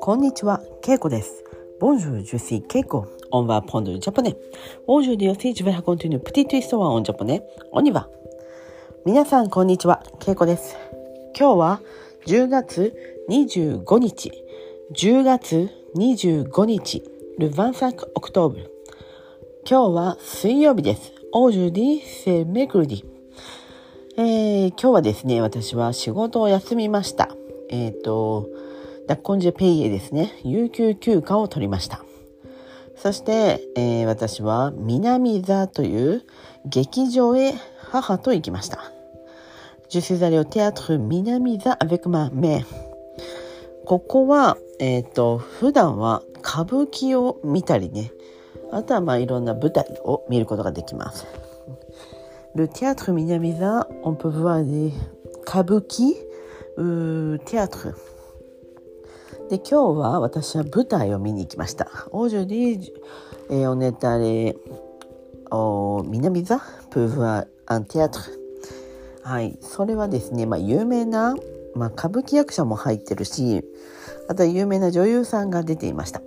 こんにちは、ケイコです。Bonjour, je suis Keiko. On va apprendre le japonais. Aujourd'hui aussi, je vais raconter une petite histoire en japonais. On y va. 皆さん、こんにちは、ケイコです。今日は10月25日。10月25日。Le 25 octobre. 今日は水曜日です。Aujourd'hui, c'est mercredi. えー、今日はですね、私は仕事を休みました。えっ、ー、と、ダッコンジェペイエですね、有給休暇を取りました。そして、えー、私は南座という劇場へ母と行きました。Je suis allée au théâtre 南座 avec ma mère。ここは、えっ、ー、と、普段は歌舞伎を見たりね、あとはまあいろんな舞台を見ることができます。Le théâtre 南座、on peut voir des 歌舞伎 ou théâtre で今日は私は舞台を見に行きました。オージュディえー、オネタレお南座プーヴアアンティアトルはいそれはですねまあ有名なまあ歌舞伎役者も入ってるしあとは有名な女優さんが出ていました。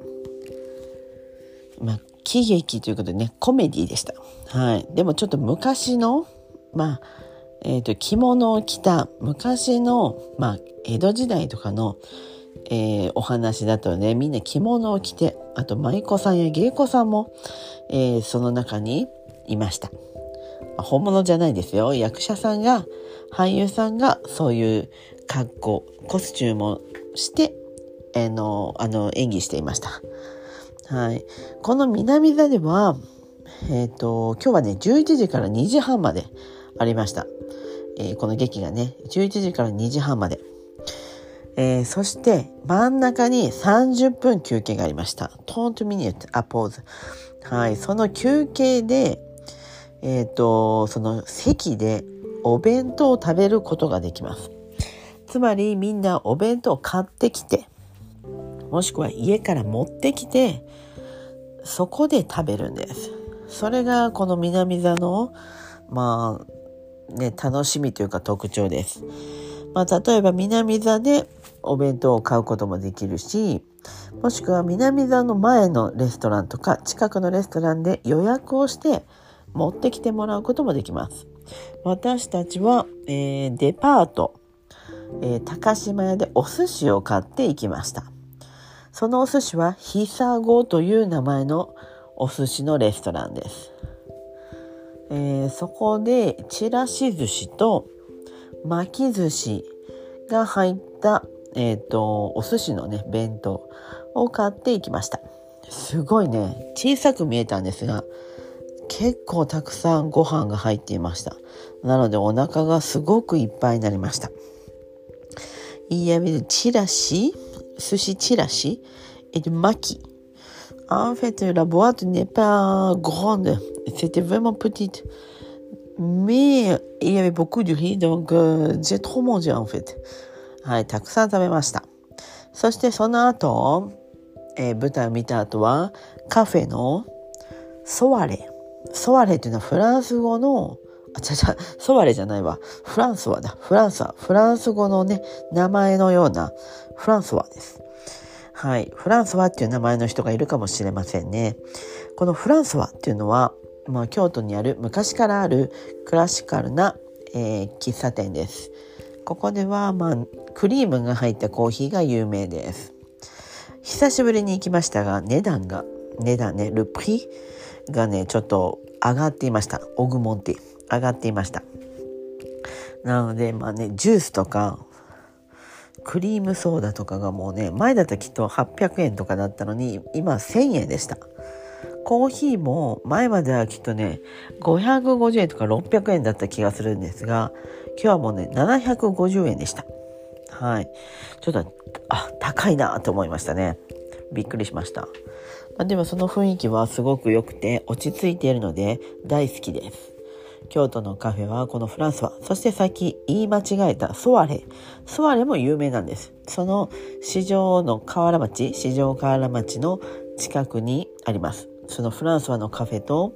まあ喜劇ということでねコメディでした。はい。でもちょっと昔のまあえっ、ー、と着物を着た昔のまあ江戸時代とかのえー、お話だとねみんな着物を着てあと舞妓さんや芸妓さんも、えー、その中にいました、本物じゃないですよ。役者さんが俳優さんがそういう格好コスチュームをして、えー、のあの演技していました。はい、この南座では、えーと、今日はね11時から2時半までありました、えー、この劇がね11時から2時半までえー、そして真ん中に30分休憩がありました。20 minute a pause。はい。その休憩で、えっ、ー、と、その席でお弁当を食べることができます。つまりみんなお弁当を買ってきて、もしくは家から持ってきて、そこで食べるんです。それがこの南座の、まあ、ね、楽しみというか特徴です。まあ、例えば南座でお弁当を買うこともできるしもしくは南座の前のレストランとか近くのレストランで予約をして持ってきてもらうこともできます。私たちは、えー、デパート、えー、高島屋でお寿司を買っていきました。そのお寿司はひさごという名前のお寿司のレストランです。えー、そこでちらし寿司と巻き寿司が入った、え、ー、と、お寿司のね、弁当を買っていきました。すごいね、小さく見えたんですが、結構たくさんご飯が入っていました。なのでお腹がすごくいっぱいになりました。Il y avait de ラシ、寿司チラシ et de maki. En fait, la boîte n'est pas grande. C'était vraiment petite. Mais il y avait beaucoup de riz, donc euh, j'ai trop mangé en fait. はい、たくさん食べました。そしてその後、えー、舞台を見た後は、カフェのソワレ。ソワレっていうのはフランス語の、 あ、ちゃちゃ、ソワレじゃないわ。フランスワだ。フランスワ。フランス語のね、名前のようなフランスワです。はい。フランスワっていう名前の人がいるかもしれませんね。このフランスワっていうのは、まあ、京都にある昔からあるクラシカルな、えー、喫茶店です。ここでは、まあ、クリームが入ったコーヒーが有名です。久しぶりに行きましたが、値段が、値段ね、ルプリがね、ちょっと上がっていました。オグモンティ。上がっていました。なので、まあね、ジュースとか、クリームソーダとかがもうね、前だったらきっと800円とかだったのに、今1000円でした。コーヒーも前まではきっとね、550円とか600円だった気がするんですが、今日はもうね、750円でした。はい。ちょっと、あ、高いなと思いましたね。びっくりしました。まあ、でもその雰囲気はすごく良くて落ち着いているので大好きです。京都のカフェはこのフランスは、そしてさっき言い間違えたソワレ。ソワレも有名なんです。その市場の河原町、市場河原町の近くにあります。そのフランスワのカフェと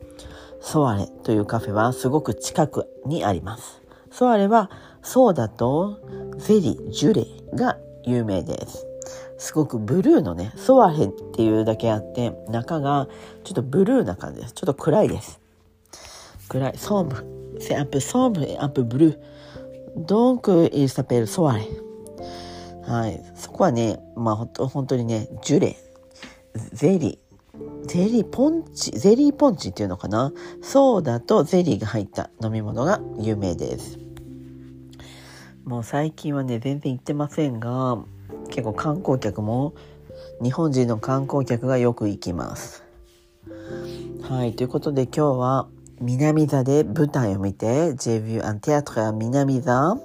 ソワレというカフェはすごく近くにあります。ソワレはソーダとゼリー、ジュレが有名です。すごくブルーのね、 soirée っていうだけあって、中がちょっとブルーな感じです。ちょっと暗いです。暗い。 Sombre. C'est un peu sombre, un peu bleu. Donc, il s'appelle Soirée.はい。そこはね、まあほんと、本当にね、ジュレ、ゼリー、ゼリーポンチ、ゼリーポンチっていうのかなソーダとゼリーが入った飲み物が有名です。もう最近はね、全然行ってませんが、結構観光客も日本人の観光客がよく行きます。はい、ということで今日は南座で舞台を見て、J'ai vu un théâtre à 南座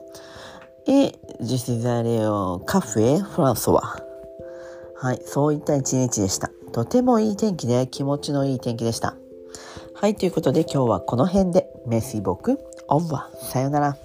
et je suis allé au café François。はい、そういった一日でした。とてもいい天気で気持ちのいい天気でした。はい、ということで今日はこの辺で、メシボク、オンは、さよなら。